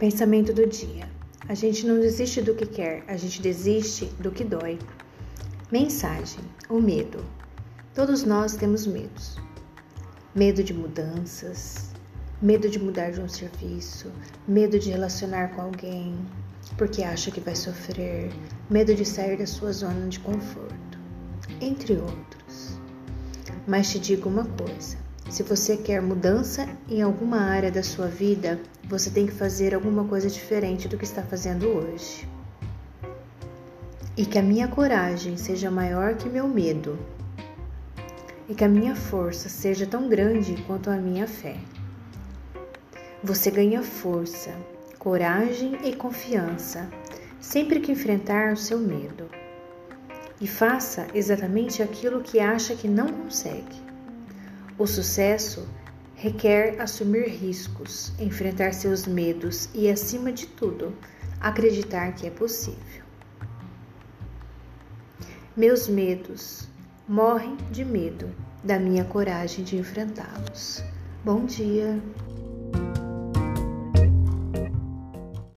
Pensamento do dia. A gente não desiste do que quer, a gente desiste do que dói. Mensagem: o medo. Todos nós temos medos. Medo de mudanças, medo de mudar de um serviço, medo de relacionar com alguém porque acha que vai sofrer, medo de sair da sua zona de conforto, entre outros. Mas te digo uma coisa: se você quer mudança em alguma área da sua vida, você tem que fazer alguma coisa diferente do que está fazendo hoje. E que a minha coragem seja maior que meu medo. E que a minha força seja tão grande quanto a minha fé. Você ganha força, coragem e confiança sempre que enfrentar o seu medo. E faça exatamente aquilo que acha que não consegue. O sucesso requer assumir riscos, enfrentar seus medos e, acima de tudo, acreditar que é possível. Meus medos morrem de medo da minha coragem de enfrentá-los. Bom dia!